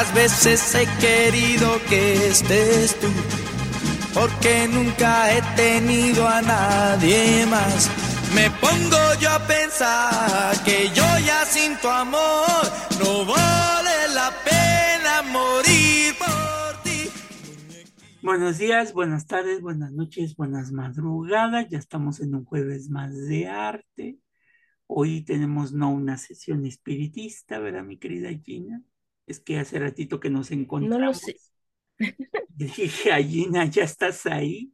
Cuántas veces he querido que estés tú, porque nunca he tenido a nadie más me pongo yo a pensar que yo ya sin tu amor no vale la pena morir por ti. Buenos días, buenas tardes, buenas noches, buenas madrugadas. Ya estamos en un jueves más de arte. Hoy tenemos no una sesión espiritista, ¿verdad, mi querida Gina? Es que hace ratito que nos encontramos. No lo sé. Dije a Gina, ¿ya estás ahí?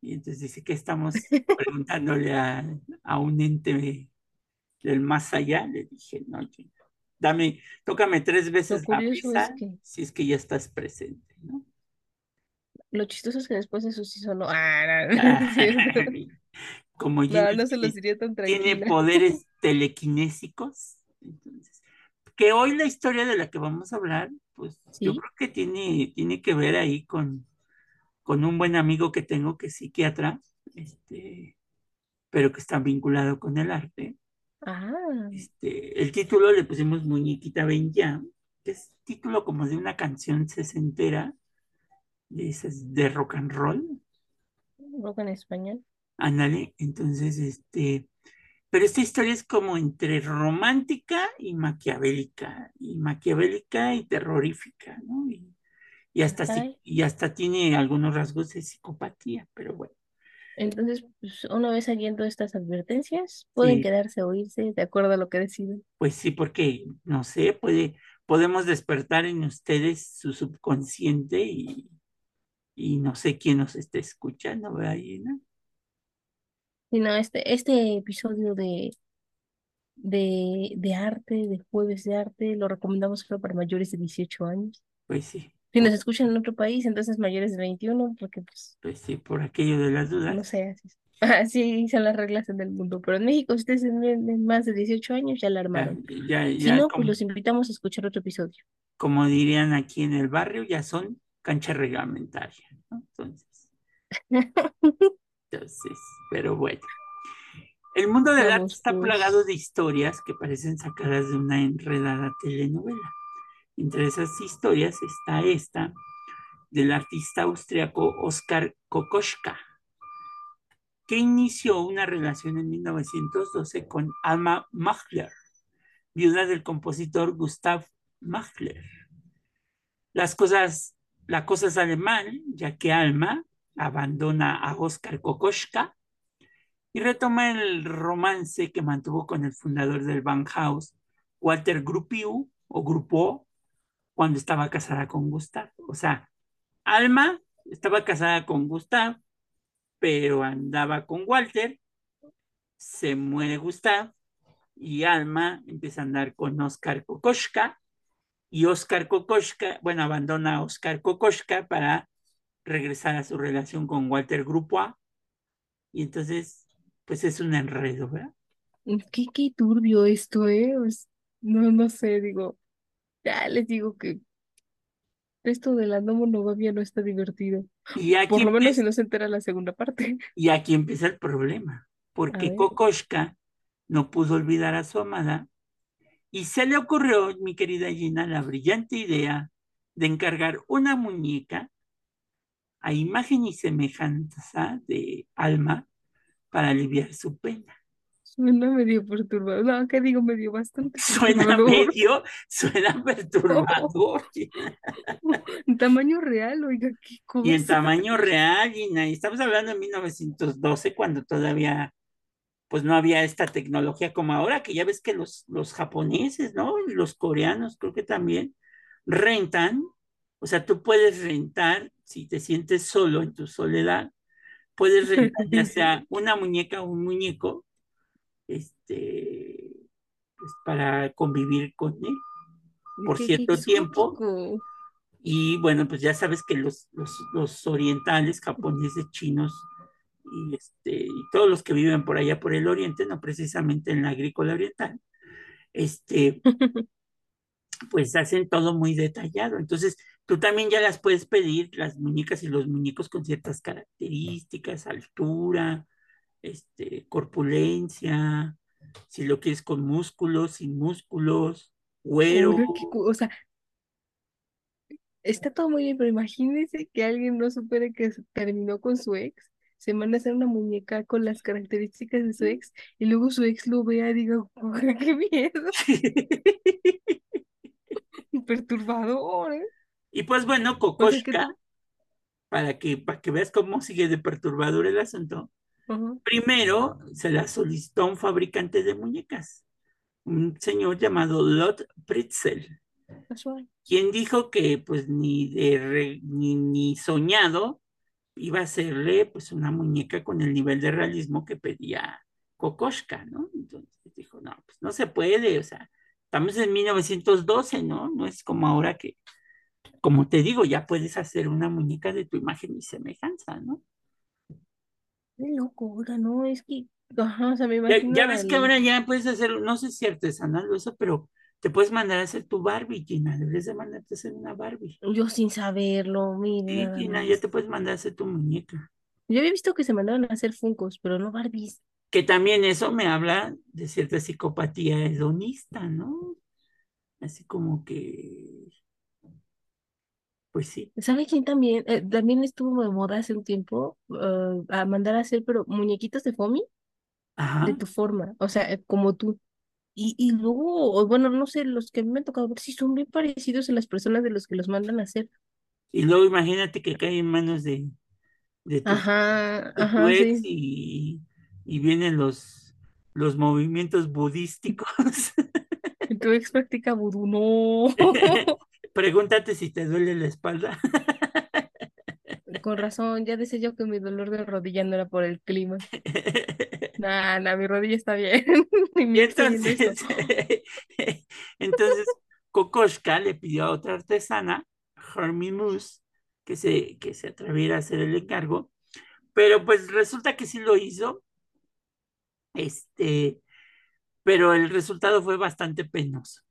Y entonces dice que estamos preguntándole a, un ente del más allá. Le dije, no, dame, tócame tres veces la pizza si es que ya estás presente, ¿no? Lo chistoso es que después eso sí solo. Ah, Como no, no se los diría tan Tiene poderes telequinésicos. Entonces, que hoy la historia de la que vamos a hablar, pues yo creo que tiene, tiene que ver ahí con, con un buen amigo que tengo que es psiquiatra, este, pero que está vinculado con el arte. Ah. Este, el título le pusimos Muñequita Ben que es título como de una canción sesentera, de, de rock and roll. Rock en español. Ándale, entonces, este, pero esta historia es como entre romántica y maquiavélica, y maquiavélica y terrorífica, ¿no? y hasta, y hasta tiene algunos rasgos de psicopatía, pero bueno. Entonces, pues, una vez saliendo estas advertencias, pueden quedarse o irse de acuerdo a lo que deciden. Pues sí, porque, no sé, puede, podemos despertar en ustedes su subconsciente y, y no sé quién nos esté escuchando, ¿verdad, Gina? Sí, no, este, este episodio de, de, de arte, de jueves de arte, lo recomendamos solo para mayores de 18 años. Pues sí. Si nos escuchan en otro país, entonces mayores de 21, porque pues... Pues sí, por aquello de las dudas. No sé, así, son las reglas en el mundo. Pero en México, si ustedes tienen más de 18 años, ya la armaron. si no, pues los invitamos a escuchar otro episodio. Como dirían aquí en el barrio, ya son cancha reglamentaria, ¿no? Entonces. entonces, pero bueno. El mundo del arte está pues. plagado de historias que parecen sacadas de una enredada telenovela. Entre esas historias está esta del artista austriaco Oskar Kokoschka, que inició una relación en 1912 con Alma Mahler, viuda del compositor Gustav Mahler. Las cosas, la cosa es alemán, ya que Alma abandona a Oskar Kokoschka y retoma el romance que mantuvo con el fundador del Bauhaus, Walter Gruppiu o Grupo, cuando estaba casada con Gustav. O sea, Alma estaba casada con Gustav, pero andaba con Walter, se muere Gustav y Alma empieza a andar con Oscar Kokoschka y Oscar Kokoschka, bueno, abandona a Oscar Kokoschka para regresar a su relación con Walter Grupo y entonces, pues es un enredo, ¿verdad? Qué, qué turbio esto, ¿eh? no, no sé, digo, ya les digo que esto de la no monogamia no está divertido. Y aquí Por lo menos si no se entera la segunda parte. Y aquí empieza el problema, porque Kokoschka no pudo olvidar a su amada y se le ocurrió, mi querida Gina, la brillante idea de encargar una muñeca a imagen y semejanza de Alma para aliviar su pena. Suena medio perturbador. No, ¿qué digo? Medio bastante. Suena medio, suena perturbador. en tamaño real, oiga, qué cosa. Y en tamaño real, Gina. Y estamos hablando de 1912, cuando todavía, pues no había esta tecnología como ahora, que ya ves que los, los japoneses, ¿no? Y los coreanos, creo que también, rentan. O sea, tú puedes rentar, si te sientes solo en tu soledad, puedes rentar ya sea una muñeca o un muñeco este, pues para convivir con él por cierto tiempo. Y bueno, pues ya sabes que los, los, orientales, japoneses, chinos y, este, y todos los que viven por allá por el oriente, no precisamente en la agrícola oriental, este, pues hacen todo muy detallado. Entonces, tú también ya las puedes pedir, las muñecas y los muñecos con ciertas características, altura, este, corpulencia, si lo quieres con músculos, sin músculos, güero. o sea, está todo muy bien, pero imagínese que alguien no supere que terminó con su ex, se manda a hacer una muñeca con las características de su ex y luego su ex lo vea y diga, qué miedo. Perturbador, ¿eh? Y pues bueno, Kokoshka, para que, para que veas cómo sigue de perturbador el asunto, primero se la solicitó un fabricante de muñecas, un señor llamado Lot Pritzel, quien dijo que pues ni, de ni, ni soñado iba a hacerle pues una muñeca con el nivel de realismo que pedía Kokoshka, ¿no? Entonces dijo, no, pues no se puede, o sea, estamos en 1912, ¿no? No es como ahora que, como te digo, ya puedes hacer una muñeca de tu imagen y semejanza, ¿no? Qué locura, ¿no? Es que, ajá, o sea, me imagino. Ya, ves que ahora ya puedes hacer, no sé si artesanal o eso, pero te puedes mandar a hacer tu Barbie, Gina. Debes de mandarte a hacer una Barbie. Yo sin saberlo, mira. Sí, Gina, ya te puedes mandar a hacer tu muñeca. Yo había visto que se mandaban a hacer Funcos, pero no Barbies. Que también eso me habla de cierta psicopatía hedonista, ¿no? Así como que. Pues sí. ¿Sabe quién también? Eh, también estuvo de moda hace un tiempo eh, a mandar a hacer, pero muñequitos de foamy de tu forma, o sea, eh, como tú. Y, y luego, bueno, no sé, los que me han tocado ver sí son bien parecidos a las personas de los que los mandan a hacer. Y luego imagínate que cae en manos de, de tu, ajá, ajá, ex y, y, vienen los, los movimientos budísticos. Tu ex practica vudú, no. Pregúntate si te duele la espalda. Con razón, ya decía yo que mi dolor de rodilla no era por el clima. Nah, nah, mi rodilla está bien. entonces, entonces Kokoshka le pidió a otra artesana, Hermie Moose, que se, que se atreviera a hacer el encargo, pero pues resulta que sí lo hizo, este, pero el resultado fue bastante penoso,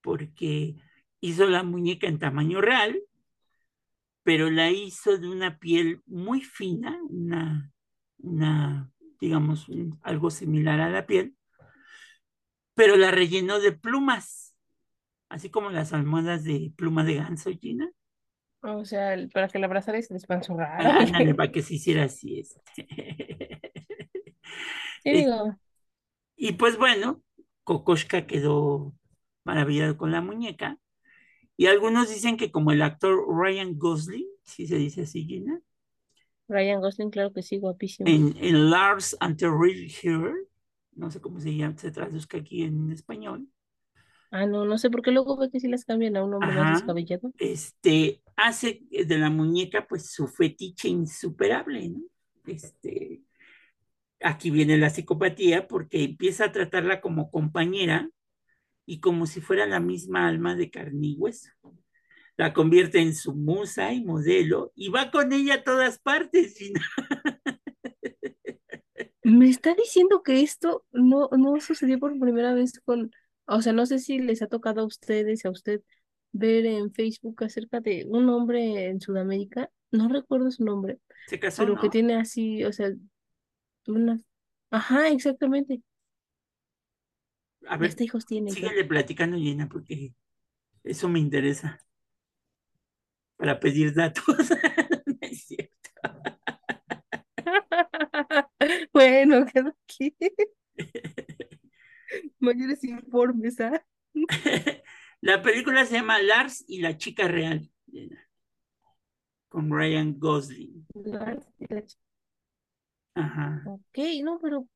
porque hizo la muñeca en tamaño real, pero la hizo de una piel muy fina, una, una digamos, algo similar a la piel, pero la rellenó de plumas, así como las almohadas de pluma de ganso, Gina. O sea, para que la abrazara y se despanzurrara. para que se hiciera así. Este. Y pues bueno, Kokoshka quedó maravillado con la muñeca. Y algunos dicen que como el actor Ryan Gosling, si se dice así, Gina, Ryan Gosling, claro que sí, guapísimo. En, en Lars and the Real Hero, no sé cómo se llama, se traduzca aquí en español. Ah, no, no sé, por qué luego ve que si las cambian a un hombre más descabellado. Este, hace de la muñeca, pues, su fetiche insuperable, ¿no? Este, aquí viene la psicopatía porque empieza a tratarla como compañera y como si fuera la misma alma de carne y hueso la convierte en su musa y modelo y va con ella a todas partes. Me está diciendo que esto no, no sucedió por primera vez con, o sea, no sé si les ha tocado a ustedes, a usted, ver en Facebook acerca de un hombre en Sudamérica, no recuerdo su nombre, Se casó, pero que tiene así, o sea, una... Ajá, exactamente. A ver, este hijos tiene. Síguele platicando, Llena, porque eso me interesa para pedir datos. no es cierto. bueno, quedo aquí. Mayores informes, ¿ah? La película se llama Lars y la chica real. Con Ryan Gosling. Lars y la chica. Ajá. Ok, no, pero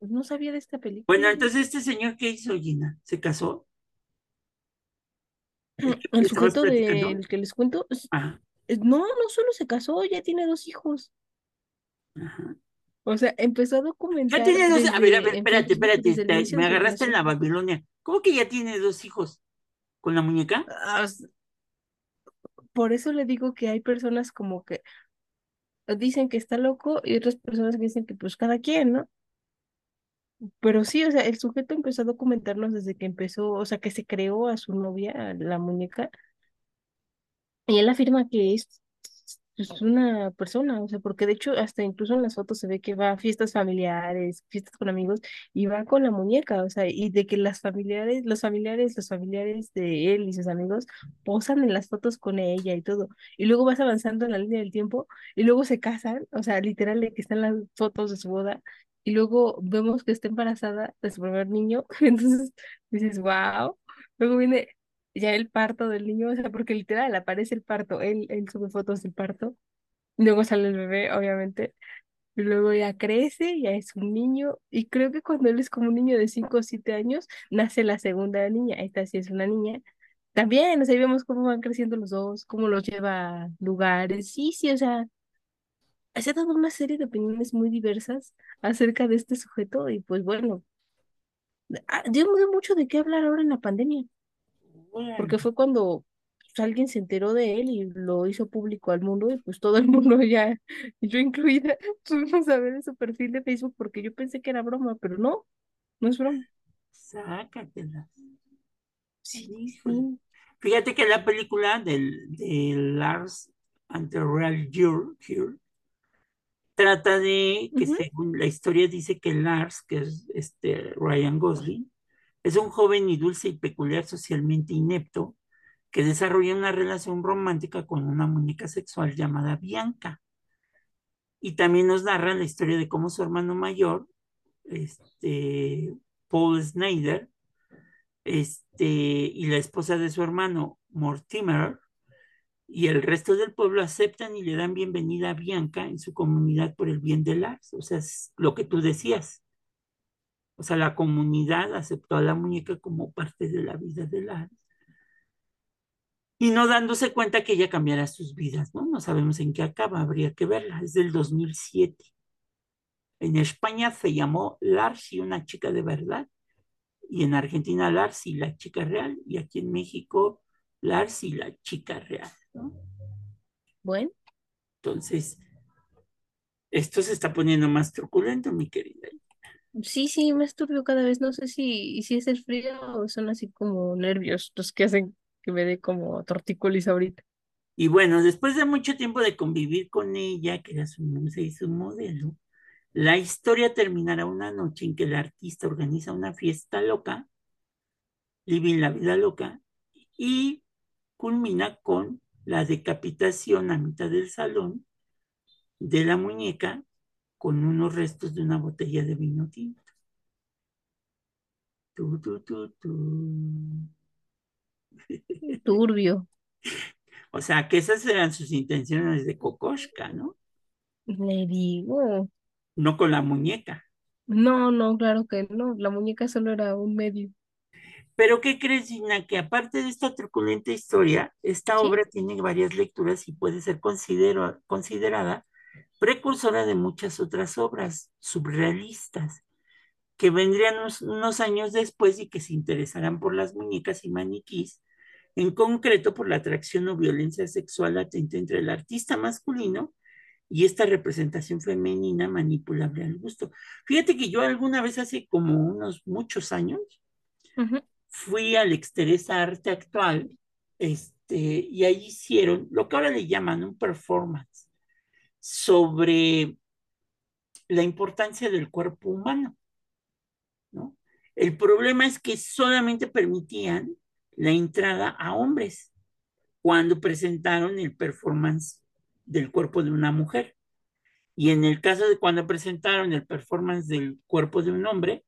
no sabía de esta película. Bueno, entonces este señor, ¿qué hizo, Gina? ¿Se casó? El sujeto del que les cuento, eh, no, no solo se casó, ya tiene dos hijos. O sea, empezó a documentar. Ya tiene dos, a ver, a ver, espérate, espérate, me agarraste en la Babilonia. ¿Cómo que ya tiene dos hijos? ¿Con la muñeca? Ah, por eso le digo que hay personas como que dicen que está loco y otras personas que dicen que pues cada quien, ¿no? Pero sí, o sea, el sujeto empezó a documentarnos desde que empezó, o sea, que se creó a su novia, la muñeca, y él afirma que es una persona, o sea, porque de hecho hasta incluso en las fotos se ve que va a fiestas familiares, fiestas con amigos y va con la muñeca, o sea, y de que las familiares, los familiares, los familiares de él y sus amigos posan en las fotos con ella y todo. Y luego vas avanzando en la línea del tiempo y luego se casan, o sea, literal de que están las fotos de su boda y luego vemos que está embarazada de su primer niño, entonces dices, wow. Luego viene ya el parto del niño, o sea, porque literal aparece el parto, él, él sube fotos del parto, luego sale el bebé, obviamente, y luego ya crece, ya es un niño, y creo que cuando él es como un niño de 5 o 7 años, nace la segunda niña, esta sí es una niña. También, o sea, vemos cómo van creciendo los dos, cómo los lleva a lugares, sí, sí, o sea, ha dado una serie de opiniones muy diversas acerca de este sujeto, y pues bueno, ah, dio mucho de qué hablar ahora en la pandemia porque fue cuando pues, alguien se enteró de él y lo hizo público al mundo y pues todo el mundo ya, yo incluida, fuimos a ver su perfil de Facebook porque yo pensé que era broma, pero no, no es broma. Sácatela. Sí, sí. Fíjate que la película del, de Lars and the Real Here trata de que según la historia dice que Lars, que es este Ryan Gosling, es un joven y dulce y peculiar socialmente inepto que desarrolla una relación romántica con una muñeca sexual llamada Bianca. Y también nos narra la historia de cómo su hermano mayor, este, Paul Snyder, este, y la esposa de su hermano, Mortimer, y el resto del pueblo aceptan y le dan bienvenida a Bianca en su comunidad por el bien de Lars. O sea, es lo que tú decías. O sea, la comunidad aceptó a la muñeca como parte de la vida de la y no dándose cuenta que ella cambiará sus vidas, ¿no? No sabemos en qué acaba, habría que verla, es del 2007. En España se llamó Larsi, una chica de verdad, y en Argentina Larsi, la chica real, y aquí en México Larsi, la chica real, ¿no? Bueno. Entonces, esto se está poniendo más truculento, mi querida. Sí, sí, me turbio cada vez. No sé si, si es el frío o son así como nervios los que hacen que me dé como tortícolis ahorita. Y bueno, después de mucho tiempo de convivir con ella, que era su musa y su modelo, la historia terminará una noche en que el artista organiza una fiesta loca, Living la vida loca, y culmina con la decapitación a mitad del salón de la muñeca con unos restos de una botella de vino tinto. Turbio. O sea, que esas eran sus intenciones de Kokoshka, ¿no? Le digo. No con la muñeca. No, no, claro que no. La muñeca solo era un medio. Pero ¿qué crees, Gina? Que aparte de esta truculenta historia, esta obra tiene varias lecturas y puede ser considerada precursora de muchas otras obras surrealistas que vendrían unos, años después y que se interesarán por las muñecas y maniquís, en concreto por la atracción o violencia sexual latente entre el artista masculino y esta representación femenina manipulable al gusto. Fíjate que yo alguna vez hace como unos muchos años fui al Exteresa Arte Actual este, y ahí hicieron lo que ahora le llaman un performance sobre la importancia del cuerpo humano. ¿no? El problema es que solamente permitían la entrada a hombres cuando presentaron el performance del cuerpo de una mujer. Y en el caso de cuando presentaron el performance del cuerpo de un hombre,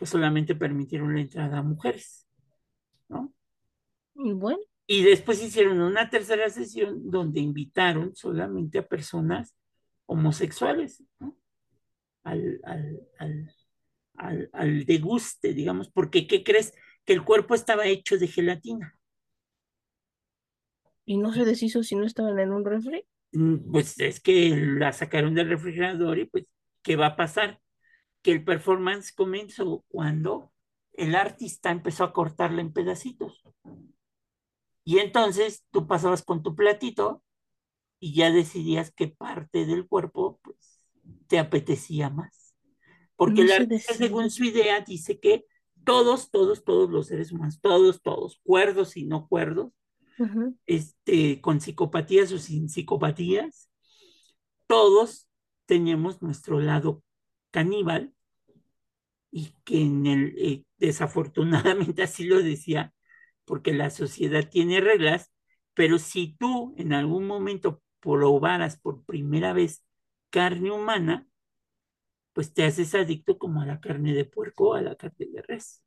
pues solamente permitieron la entrada a mujeres. ¿no? Bueno. Y después hicieron una tercera sesión donde invitaron solamente a personas homosexuales, ¿no? al, al, deguste, digamos, porque ¿qué crees? Que el cuerpo estaba hecho de gelatina. ¿Y no se deshizo si no estaban en un refri? Mm, pues es que la sacaron del refrigerador y pues, ¿qué va a pasar? Que el performance comenzó cuando el artista empezó a cortarla en pedacitos. Y entonces tú pasabas con tu platito y ya decidías qué parte del cuerpo pues, te apetecía más. Porque la según su idea, dice que todos, todos, todos los seres humanos, todos, todos, cuerdos y no cuerdos, este, con psicopatías o sin psicopatías, todos tenemos nuestro lado caníbal y que en el, eh, desafortunadamente así lo decía, porque la sociedad tiene reglas, pero si tú en algún momento probaras por primera vez carne humana, pues te haces adicto como a la carne de puerco o a la carne de res.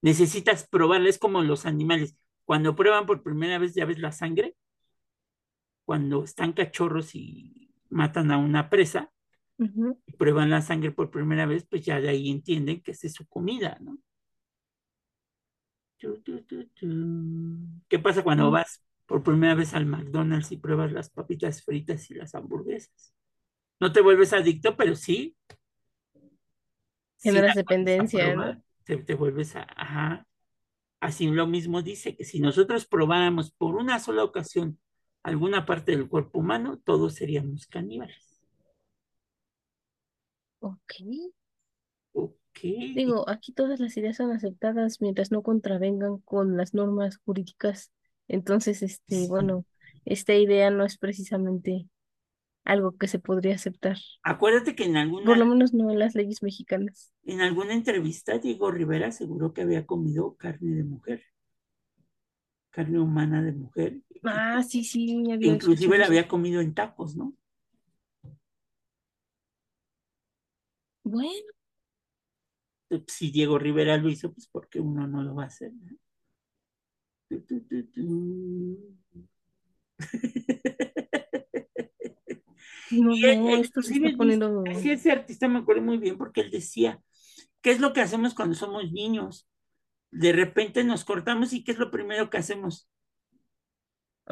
Necesitas probarles como los animales. Cuando prueban por primera vez, ya ves la sangre. Cuando están cachorros y matan a una presa, y prueban la sangre por primera vez, pues ya de ahí entienden que esa es su comida, ¿no? ¿Qué pasa cuando vas por primera vez al McDonald's y pruebas las papitas fritas y las hamburguesas? No te vuelves adicto, pero sí. Generas dependencia, ¿no? Te, vuelves a, ajá. Así lo mismo dice que si nosotros probáramos por una sola ocasión alguna parte del cuerpo humano, todos seríamos caníbales. Ok. Digo, aquí todas las ideas son aceptadas mientras no contravengan con las normas jurídicas. Entonces, este, bueno, esta idea no es precisamente algo que se podría aceptar. Acuérdate que en alguna... Por lo menos no en las leyes mexicanas. En alguna entrevista, Diego Rivera aseguró que había comido carne de mujer. Carne humana de mujer. Ah, sí, sí. Inclusive la había comido en tacos, ¿no? Bueno, si Diego Rivera lo hizo, pues porque uno no lo va a hacer. No, esto se está poniendo... ese artista me acuerdo muy bien porque él decía, ¿qué es lo que hacemos cuando somos niños? De repente nos cortamos y ¿qué es lo primero que hacemos?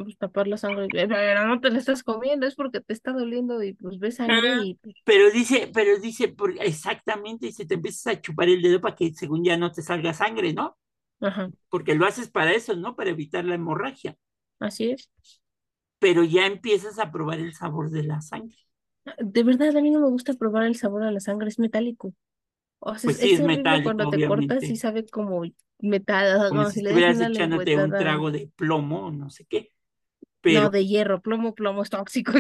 Pues tapar la sangre, pero no te la estás comiendo, es porque te está doliendo y pues ves sangre y... Pues pero dice, pero dice, exactamente, dice, te empiezas a chupar el dedo para que según ya no te salga sangre, ¿no? Ajá. Porque lo haces para eso, ¿no? Para evitar la hemorragia. Así es. Pero ya empiezas a probar el sabor de la sangre. De verdad, a mí no me gusta probar el sabor de la sangre, es metálico. O sea, pues sí, es, metálico, cuando te cortas y sabe como metal. Como si, estuvieras echándote un trago de plomo, no sé qué. No, de hierro, plomo, plomo es tóxico.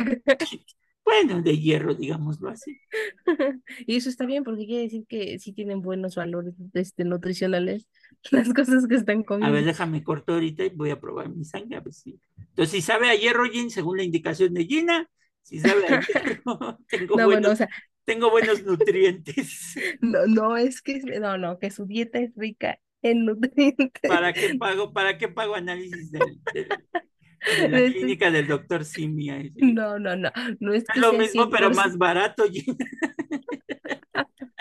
bueno, de hierro, digámoslo así. y eso está bien porque quiere decir que sí tienen buenos valores este, nutricionales las cosas que están comiendo. A ver, déjame corto ahorita y voy a probar mi sangre a ver si. Entonces, si sabe a hierro, Gin, según la indicación de Gina, si sabe a hierro, tengo, buenos, tengo buenos nutrientes. No, no, es que, no, no, que su dieta es rica en nutrientes. ¿Para qué pago, para qué pago análisis del de la clínica del doctor Simia. No, no, no. No es, lo mismo, pero más barato.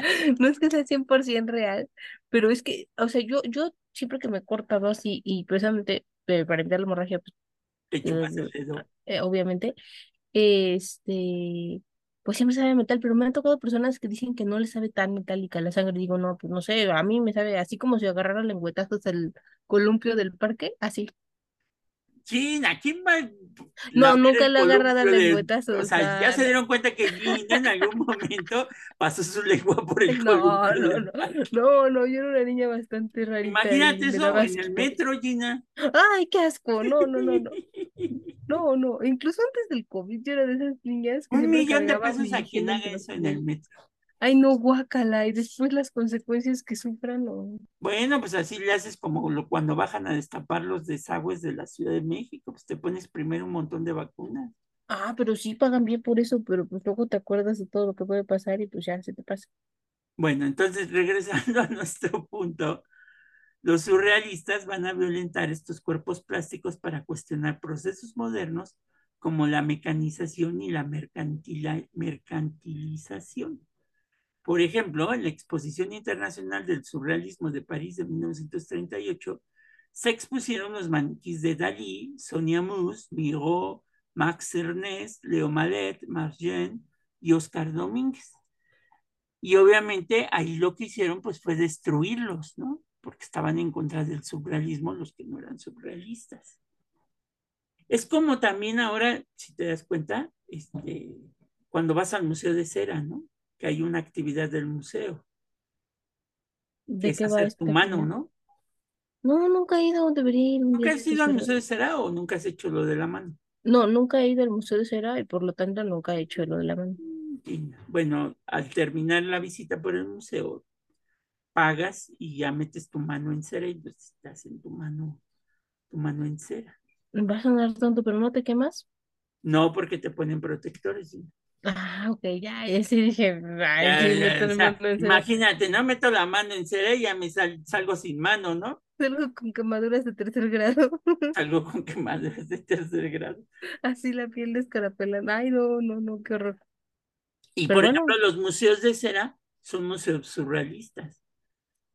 no es que sea 100% real, pero es que, o sea, yo, yo siempre que me he cortado así y precisamente eh, para evitar la hemorragia, pues, eh, eh, obviamente, este, pues siempre sabe metal, pero me han tocado personas que dicen que no les sabe tan metálica la sangre. Digo, no, pues no sé, a mí me sabe así como si agarrara lengüetazos el columpio del parque, así. Gina, ¿quién va? No, nunca le agarra de lengüetazos. O sea, ya se dieron cuenta que Gina en algún momento pasó su lengua por el no, No, no, no, no, yo era una niña bastante rarita. Imagínate eso en el metro, Gina. Ay, qué asco, no, no, no, no. No, no, incluso antes del COVID yo era de esas niñas. Un millón de pesos a quien haga eso en el metro. Ay, no, guácala, y después las consecuencias que sufran. No. Bueno, pues así le haces como lo, cuando bajan a destapar los desagües de la Ciudad de México, pues te pones primero un montón de vacunas. Ah, pero sí pagan bien por eso, pero pues luego te acuerdas de todo lo que puede pasar y pues ya se te pasa. Bueno, entonces regresando a nuestro punto, los surrealistas van a violentar estos cuerpos plásticos para cuestionar procesos modernos como la mecanización y la mercantilización. Por ejemplo, en la Exposición Internacional del Surrealismo de París de 1938, se expusieron los maniquís de Dalí, Sonia Mus, Miro, Max Ernest, Leo Malet, Margen y Oscar Domínguez. Y obviamente ahí lo que hicieron pues fue destruirlos, ¿no? Porque estaban en contra del surrealismo los que no eran surrealistas. Es como también ahora, si te das cuenta, este, cuando vas al Museo de Cera, ¿no? Que hay una actividad del museo. ¿De qué va tu mano, ¿no? No, nunca he ido, debería ir. ¿Nunca has ido al Museo de Cera o nunca has hecho lo de la mano? No, nunca he ido al Museo de Cera y por lo tanto nunca he hecho lo de la mano. Bueno, al terminar la visita por el museo, pagas y ya metes tu mano en cera y pues estás en tu mano, tu mano en cera. Va a sonar tonto, pero no te quemas. No, porque te ponen protectores. Ah, ok, ya, ya sí dije, imagínate, no meto la mano en cera y ya me salgo sin mano, ¿no? Salgo con quemaduras de tercer grado. Salgo con quemaduras de tercer grado. Así la piel descarapelada. Ay, no, no, no, qué horror. Y por ejemplo, los museos de cera son museos surrealistas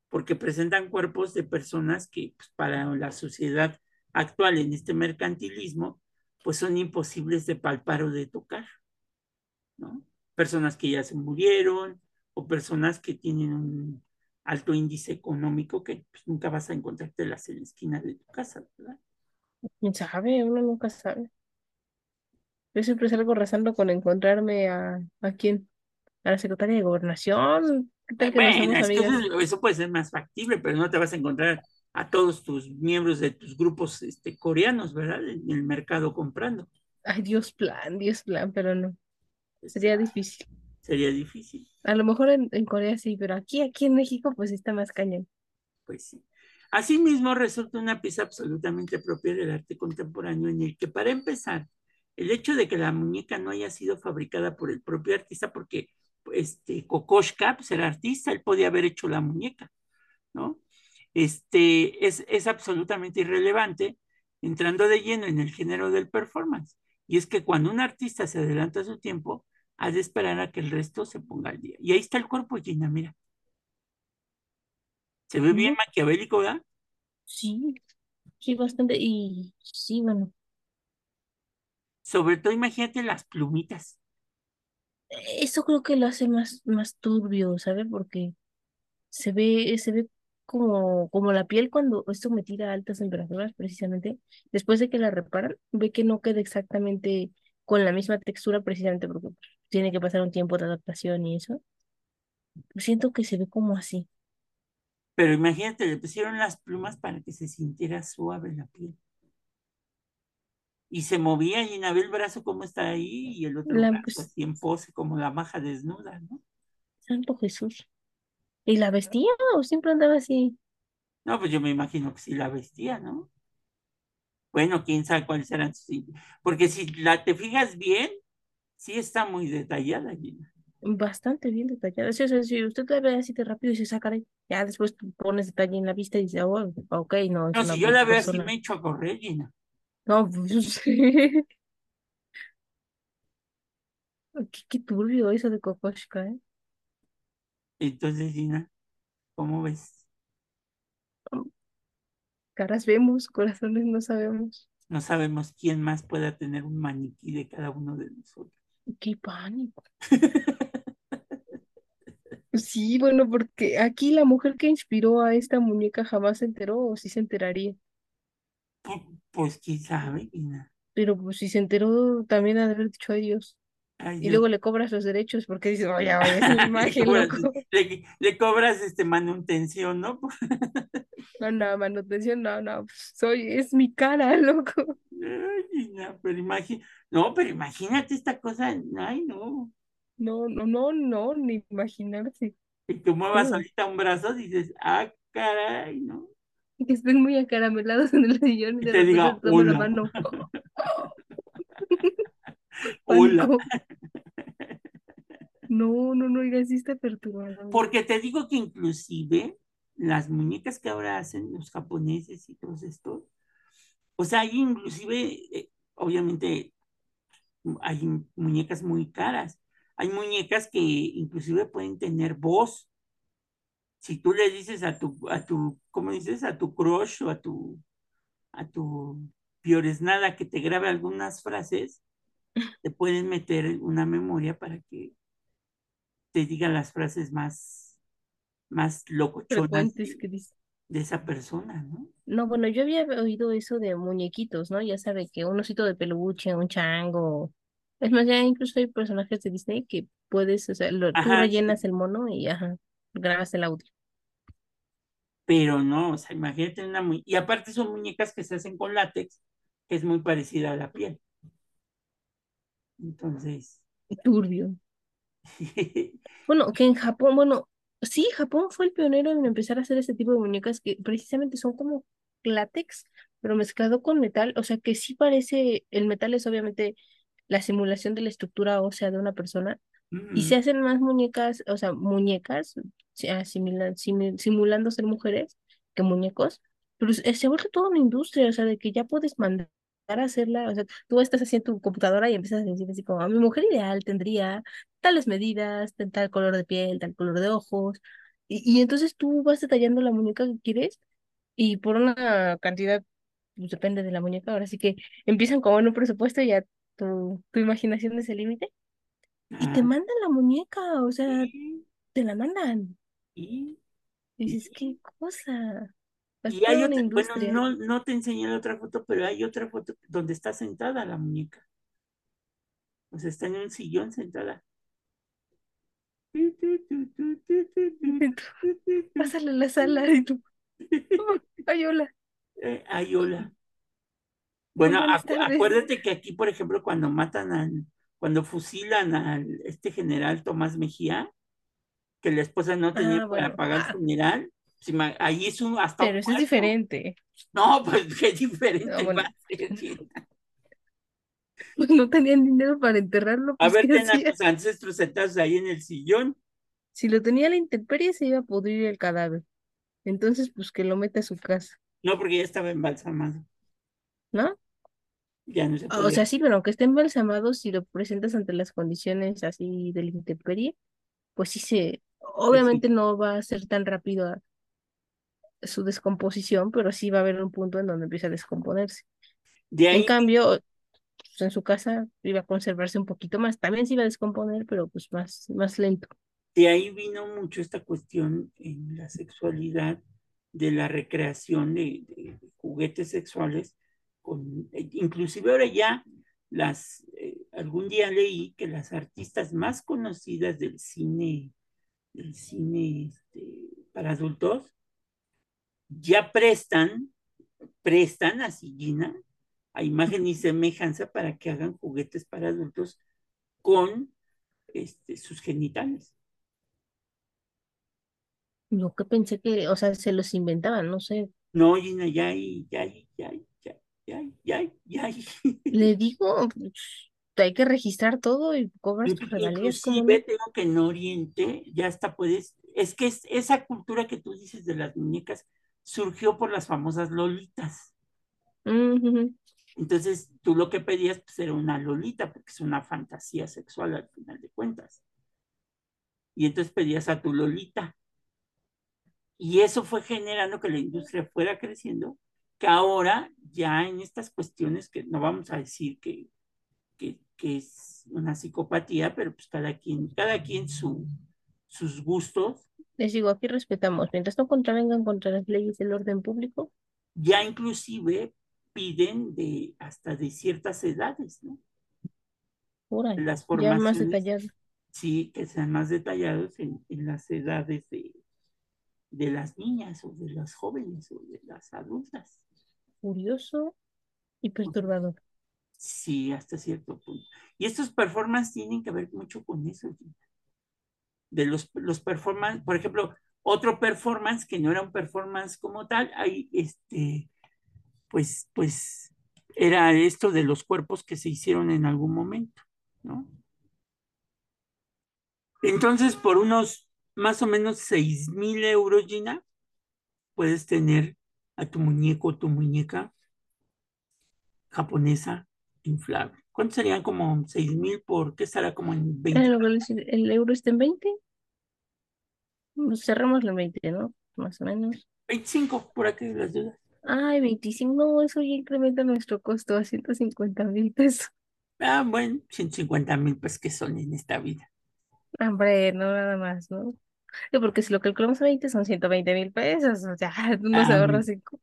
porque presentan cuerpos de personas que pues, para la sociedad actual en este mercantilismo, pues son imposibles de palpar o de tocar, ¿no? Personas que ya se murieron o personas que tienen un alto índice económico que pues, nunca vas a encontrarte en la esquina de tu casa, ¿verdad? ¿Quién sabe? Uno nunca sabe. Yo siempre salgo rezando con encontrarme a, a quién, a la secretaria de gobernación, bueno, eso puede ser más factible, pero no te vas a encontrar a todos tus miembros de tus grupos este, coreanos, ¿verdad? En el mercado comprando. Ay, Dios plan, Dios plan, pero no. Sería difícil. Sería difícil. A lo mejor en, Corea sí, pero aquí, aquí en México, pues está más cañón. Pues sí. Asimismo, resulta una pieza absolutamente propia del arte contemporáneo en el que, para empezar, el hecho de que la muñeca no haya sido fabricada por el propio artista, porque este, Kokoschka, pues era artista, él podía haber hecho la muñeca, ¿no? Este, es, es absolutamente irrelevante entrando de lleno en el género del performance. Y es que cuando un artista se adelanta a su tiempo, ha de esperar a que el resto se ponga al día. Y ahí está el cuerpo, Gina, mira. Se ve bien maquiavélico, ¿verdad? Sí, sí, bastante. Y sí, bueno. Sobre todo, imagínate las plumitas eso creo que lo hace más, más turbio, ¿sabes? Porque se ve, se ve como, como la piel cuando es sometida a altas temperaturas, precisamente, después de que la reparan, ve que no queda exactamente con la misma textura, precisamente porque tiene que pasar un tiempo de adaptación y eso. Siento que se ve como así. Pero imagínate, le pusieron las plumas para que se sintiera suave la piel y se movía y ve el brazo como está ahí y el otro brazo pues así en pose como la maja desnuda, ¿no? Santo Jesús. ¿Y la vestía o siempre andaba así? No, pues yo me imagino que sí la vestía, ¿no? Bueno, quién sabe cuáles eran sus... Porque si la te fijas bien, sí está muy detallada, Gina. Bastante bien detallada. si usted te ve así de rápido y se saca de... Ya después pones detalle en la vista y dice, oh, ok, no. No, si yo la veo así me echo a correr, Gina. No, pues Qué, qué turbio eso de Kokoshka, ¿eh? Entonces, Gina, ¿cómo ves? Caras vemos, corazones no sabemos. No sabemos quién más pueda tener un maniquí de cada uno de nosotros. Qué pánico. Sí, bueno, porque aquí la mujer que inspiró a esta muñeca jamás se enteró o sí se enteraría. Pues quién sabe, Gina. Pero pues si se enteró, también ha de haber dicho adiós. Y luego le cobras los derechos porque dice, oye, oye, es imagen, loco. Le, cobras este manutención, ¿no? no, no, manutención, no, no, pues, soy, es mi cara, loco. Ay, Gina, pero imagínate, no, pero imagínate esta cosa, ay, no. No, no, no, no, ni imaginarse. Y tú muevas ahorita un brazo, dices, ah, caray, ¿no? que estén muy acaramelados en el sillón y, de te diga, hola. la mano. Hola. No, no, no, ya sí está perturbado. Porque te digo que inclusive las muñecas que ahora hacen los japoneses y todos estos, o sea, hay inclusive, eh, obviamente, hay muñecas muy caras. Hay muñecas que inclusive pueden tener voz si tú le dices a tu, a tu, ¿cómo dices? A tu crush o a tu, a tu piores nada que te grabe algunas frases, te pueden meter una memoria para que te diga las frases más, más locochonas de, de esa persona, ¿no? No, bueno, yo había oído eso de muñequitos, ¿no? Ya sabe que un osito de peluche, un chango, Es más, ya incluso hay personajes de Disney que puedes, o sea, lo, tú rellenas el mono y ajá, grabas el audio. Pero no, o sea, imagínate una muy... Y aparte son muñecas que se hacen con látex, que es muy parecida a la piel. Entonces. Turbio. bueno, que en Japón, bueno, sí, Japón fue el pionero en empezar a hacer este tipo de muñecas que precisamente son como látex, pero mezclado con metal, o sea que sí parece, el metal es obviamente la simulación de la estructura ósea de una persona, y se hacen más muñecas, o sea, muñecas, simulando ser mujeres que muñecos, pero se ha vuelto toda una industria, o sea, de que ya puedes mandar a hacerla, o sea, tú estás haciendo tu computadora y empiezas a decir así como, a mi mujer ideal tendría tales medidas, tal color de piel, tal color de ojos, y, y entonces tú vas detallando la muñeca que quieres y por una cantidad, pues depende de la muñeca, ahora sí que empiezan como en un presupuesto y ya tu, tu imaginación es el límite. Y te mandan la muñeca, o sea, te la mandan. Y dices, qué cosa. Y hay otra, bueno, no, no te enseñé la otra foto, pero hay otra foto donde está sentada la muñeca. O sea, está en un sillón sentada. Pásale la sala y tú. ay, hola. Eh, ay, hola. Bueno, acuérdate que aquí, por ejemplo, cuando matan al, cuando fusilan al este general Tomás Mejía, que la esposa no tenía ah, para pagar el funeral, ahí es un hasta Pero eso es diferente. No, pues qué diferente no, Pues no tenían dinero para enterrarlo. a pues, ver, tenían a tus ancestros sentados ahí en el sillón. Si lo tenía la intemperie, se iba a pudrir el cadáver. Entonces, pues que lo mete a su casa. No, porque ya estaba embalsamado. ¿No? Ya no se O sea, sí, pero aunque esté embalsamado, si lo presentas ante las condiciones así de la intemperie, pues sí se, obviamente no va a ser tan rápido su descomposición, pero sí va a haber un punto en donde empieza a descomponerse. En cambio, pues, en su casa iba a conservarse un poquito más. También se iba a descomponer, pero pues más, más lento. De ahí vino mucho esta cuestión en la sexualidad de la recreación de, juguetes sexuales, con, eh, inclusive ahora ya las, eh, algún día leí que las artistas más conocidas del cine, del cine este, para adultos, ya prestan, prestan a Sillina a imagen y semejanza para que hagan juguetes para adultos con este, sus genitales. Yo que pensé que, o sea, se los inventaban, no sé. No, Gina, ya hay, ya hay, ya hay, ya ya ya Le digo, hay que registrar todo y cobras tus regalías. Inclusive tengo que en Oriente ya hasta puedes, es que es, esa cultura que tú dices de las muñecas surgió por las famosas lolitas. Entonces, tú lo que pedías pues, era una lolita, porque es una fantasía sexual al final de cuentas. Y entonces pedías a tu lolita. Y eso fue generando que la industria fuera creciendo, que ahora ya en estas cuestiones que no vamos a decir que, que, es una psicopatía, pero pues cada quien, cada quien su, sus gustos. Les digo, aquí respetamos, mientras no contravengan contra las leyes del orden público. Ya inclusive piden de hasta de ciertas edades, ¿no? las formaciones, ya más detallados. Sí, que sean más detallados en, en las edades de, de las niñas o de las jóvenes o de las adultas. Curioso y perturbador. Sí, hasta cierto punto. Y estos performances tienen que ver mucho con eso. De los, los performances, por ejemplo, otro performance que no era un performance como tal, hay este, pues, pues, era esto de los cuerpos que se hicieron en algún momento, ¿no? Entonces, por unos más o menos seis mil euros, Gina, puedes tener a tu muñeco o tu muñeca japonesa inflable. ¿Cuánto serían como seis mil por qué estará como en 20? El, euro está en 20. Cerramos en 20, ¿no? Más o menos. 25, por aquí las dudas. Ay, 25, no, eso ya incrementa nuestro costo a 150 mil pesos. Ah, bueno, 150 mil, pues que son en esta vida. Hombre, no nada más, ¿no? Porque si lo calculamos a 20 son 120 mil pesos, o sea, no se ahorra cinco.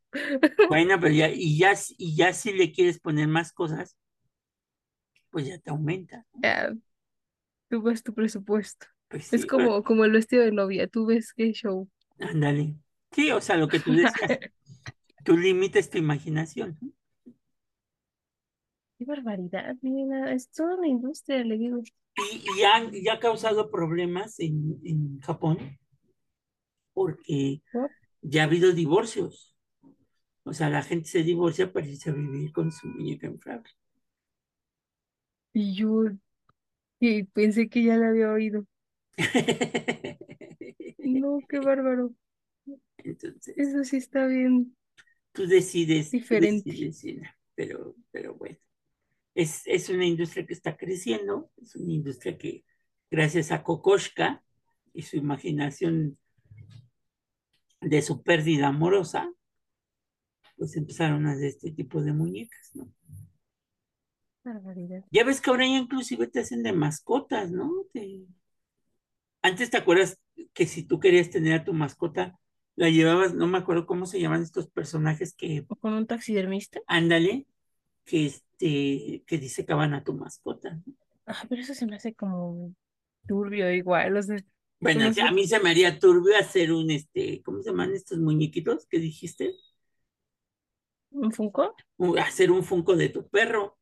Bueno, pero ya, y ya, y ya si le quieres poner más cosas, pues ya te aumenta. Ya, tú ves tu presupuesto. Pues es como, como el vestido de novia, tú ves qué show. Ándale. Sí, o sea, lo que tú decías, tú limites tu imaginación. Qué barbaridad, mira, es toda una industria, le digo. Y, ya, ha causado problemas en, en Japón porque ya ha habido divorcios. O sea, la gente se divorcia para irse a vivir con su muñeca inflable. Y yo y pensé que ya la había oído. no, qué bárbaro. Entonces. Eso sí está bien. Tú decides. Diferente. pero, pero bueno. Es, es una industria que está creciendo, es una industria que, gracias a Kokoshka y su imaginación de su pérdida amorosa, pues empezaron a hacer este tipo de muñecas, ¿no? Ya ves que ahora ya inclusive te hacen de mascotas, ¿no? Antes te acuerdas que si tú querías tener a tu mascota, la llevabas, no me acuerdo cómo se llaman estos personajes que... ¿O con un taxidermista? Ándale, que este, que disecaban a tu mascota. ¿no? Ah, pero eso se me hace como turbio igual, o sea, bueno, a mí se me haría turbio hacer un, este, ¿cómo se llaman estos muñequitos que dijiste? ¿Un Funko? Hacer un Funko de tu perro.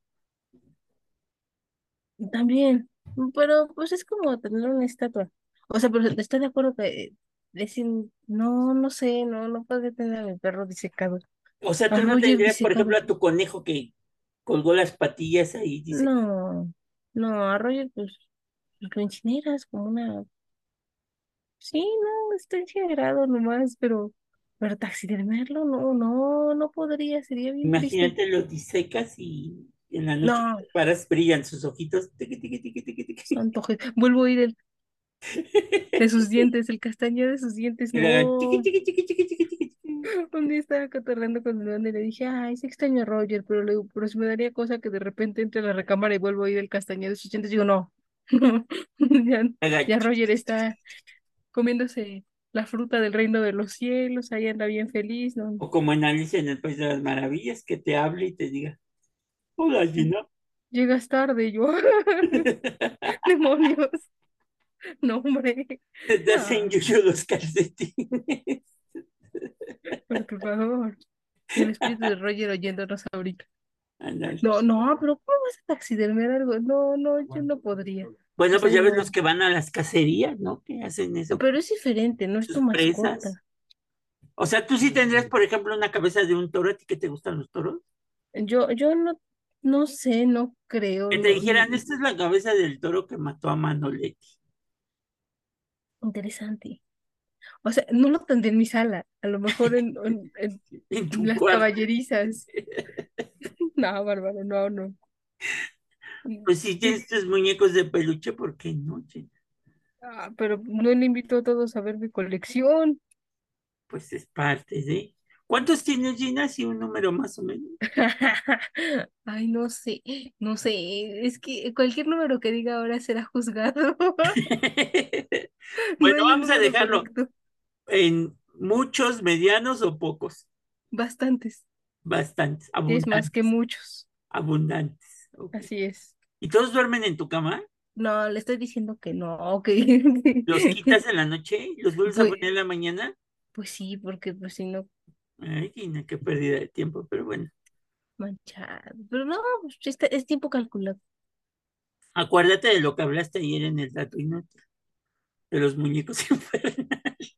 También, pero pues es como tener una estatua. O sea, pero estoy de acuerdo que decir, no, no sé, no, no puedo tener a mi perro disecado. O sea, tú no tendrías, por ejemplo, a tu conejo que colgó las patillas ahí. Dice... No, no, a Roger, pues, lo incineras como una Sí, no, está incinerado nomás, pero, pero taxidermerlo, no, no, no podría, sería bien Imagínate, lo disecas y en la noche paras, brillan sus ojitos. Vuelvo a ir el de sus dientes, el castaño de sus dientes. No. Un día estaba cotorreando con mi y le dije, ay, sí extraño a Roger, pero, le, pero si me daría cosa que de repente entre a la recámara y vuelvo a ir el castaño de sus dientes. Digo, no. ya, ya Roger está comiéndose la fruta del reino de los cielos, ahí anda bien feliz, ¿no? O como en Alicia en el País de las Maravillas, que te hable y te diga, hola Gina. Llegas tarde, yo. Demonios. No, hombre. Te hacen yuyo los calcetines. Por favor. El espíritu de Roger oyéndonos ahorita. No, no, pero ¿cómo vas a taxidermear algo? No, no, yo no podría. Bueno, pues ya ves los que van a las cacerías, ¿no? Que hacen eso. Pero es diferente, no es tu mascota. O sea, tú sí tendrías, por ejemplo, una cabeza de un toro, ¿a ti que te gustan los toros? Yo, yo no, no sé, no creo. Que te dijeran, esta es la cabeza del toro que mató a Manoletti. Interesante. O sea, no lo tendré en mi sala, a lo mejor en, en, las caballerizas. no, Bárbara, no, no. Pues si tienes tus muñecos de peluche, ¿por qué no? Ah, pero no le invito a todos a ver mi colección. Pues es parte de. ¿Cuántos tienes, Gina? Si un número más o menos. Ay, no sé, no sé. Es que cualquier número que diga ahora será juzgado. bueno, vamos a dejarlo en muchos, medianos o pocos. Bastantes. Bastantes. Es más que muchos. Abundantes. Así es. ¿Y todos duermen en tu cama? No, le estoy diciendo que no, ok. ¿Los quitas en la noche? ¿Los vuelves a pues poner en la mañana? Pues sí, porque pues si no. Ay, qué pérdida de tiempo, pero bueno. Manchado. Pero no, pues, es tiempo calculado. Acuérdate de lo que hablaste ayer en el dato inútil. De los muñecos infernales.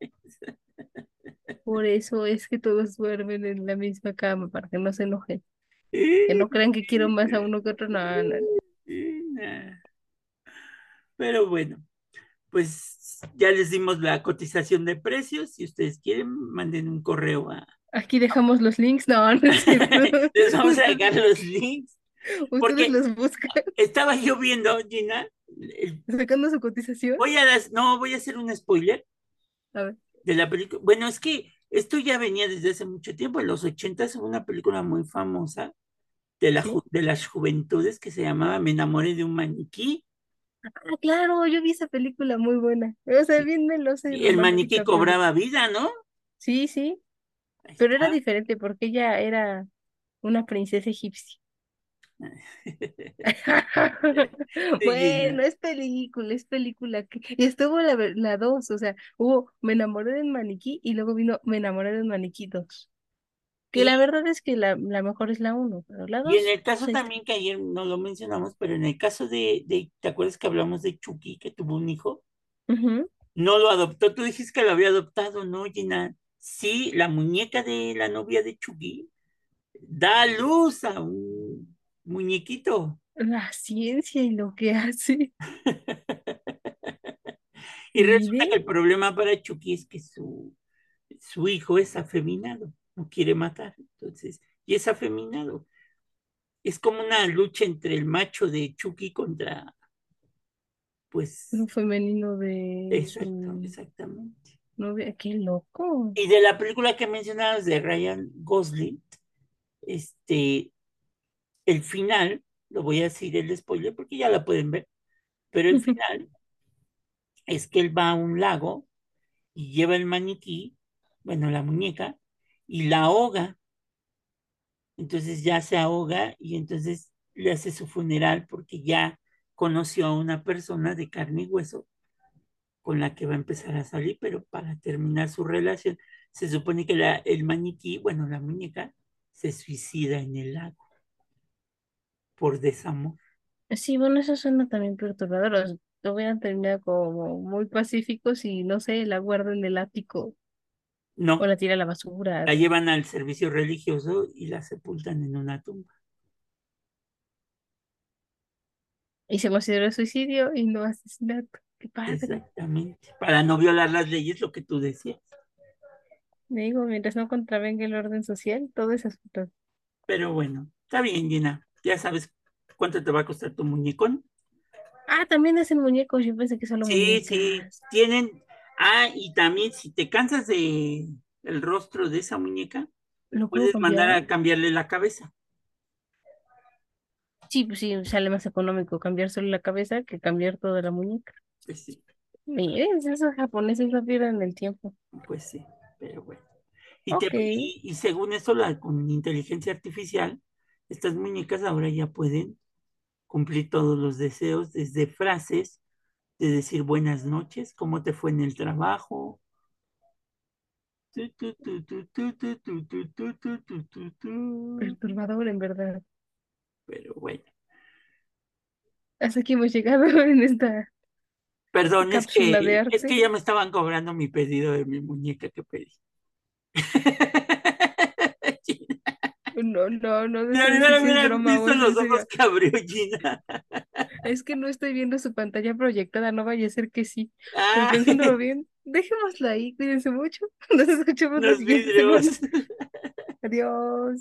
Por eso es que todos duermen en la misma cama, para que no se enojen. Que no crean que quiero más a uno que otro, no, no. Pero bueno, pues ya les dimos la cotización de precios. Si ustedes quieren, manden un correo a. Aquí dejamos los links. No, no Les vamos a dejar los links. Ustedes los buscan. Estaba yo viendo, Gina. Sacando su cotización. Voy a no, voy a hacer un spoiler. A ver. De la película. Bueno, es que esto ya venía desde hace mucho tiempo. En los 80 es una película muy famosa de, la, de las juventudes que se llamaba Me enamoré de un maniquí. Ah, claro, yo vi esa película muy buena. O sea, bien me lo sé. Y el maniquí cobraba vida, ¿no? Sí, sí. Pero era diferente porque ella era una princesa egipcia. bueno, es película, es película. Que... Y estuvo la, la dos, o sea, hubo Me enamoré del maniquí y luego vino Me enamoré del maniquí dos. Que la verdad es que la, mejor es la uno, pero la dos. Y en el caso también que ayer no lo mencionamos, pero en el caso de, de ¿te acuerdas que hablamos de Chucky que tuvo un hijo? No lo adoptó, tú dijiste que lo había adoptado, ¿no, Gina? Sí, la muñeca de la novia de Chucky da luz a un muñequito. La ciencia y lo que hace. y resulta que el problema para Chucky es que su, su hijo es afeminado, no quiere matar, entonces, y es afeminado. Es como una lucha entre el macho de Chucky contra, pues... Un femenino de... Exacto, exactamente. No, qué loco. Y de la película que mencionabas de Ryan Gosling, este, el final, lo voy a decir el spoiler porque ya la pueden ver, pero el final es que él va a un lago y lleva el maniquí, bueno, la muñeca, y la ahoga. Entonces ya se ahoga y entonces le hace su funeral porque ya conoció a una persona de carne y hueso con la que va a empezar a salir, pero para terminar su relación, se supone que la, el maniquí, bueno, la muñeca, se suicida en el lago por desamor. Sí, bueno, eso suena también perturbador. Lo hubieran terminado como muy pacíficos y no sé, la guarda en el ático. No. O la tira a la basura. La llevan al servicio religioso y la sepultan en una tumba. Y se considera suicidio y no asesinato. Qué padre. Exactamente. Para no violar las leyes, lo que tú decías. Digo, mientras no contravenga el orden social, todo es asunto. Pero bueno, está bien, Gina. Ya sabes cuánto te va a costar tu muñecón. Ah, también hacen muñecos, yo pensé que solo Sí, sí, tienen. Ah, y también si te cansas de el rostro de esa muñeca, ¿Lo puedes mandar a cambiarle la cabeza. Sí, pues sí, sale más económico cambiar solo la cabeza que cambiar toda la muñeca. Pues sí. Miren, esos japoneses no pierden el tiempo. Pues sí pero bueno. Y, según eso, la, con inteligencia artificial, estas muñecas ahora ya pueden cumplir todos los deseos, desde frases de decir buenas noches, cómo te fue en el trabajo. Perturbador, en verdad. Pero bueno. Hasta aquí hemos llegado en esta Perdón, es que, es que ya me estaban cobrando mi pedido de mi muñeca que pedí. No, no, no. No, no, no, visto los ojos que abrió Gina. Es que no estoy viendo su pantalla proyectada, no vaya a ser que sí. Ah. Pensándolo bien, dejémosla ahí, cuídense mucho. Nos escuchamos Nos Adiós.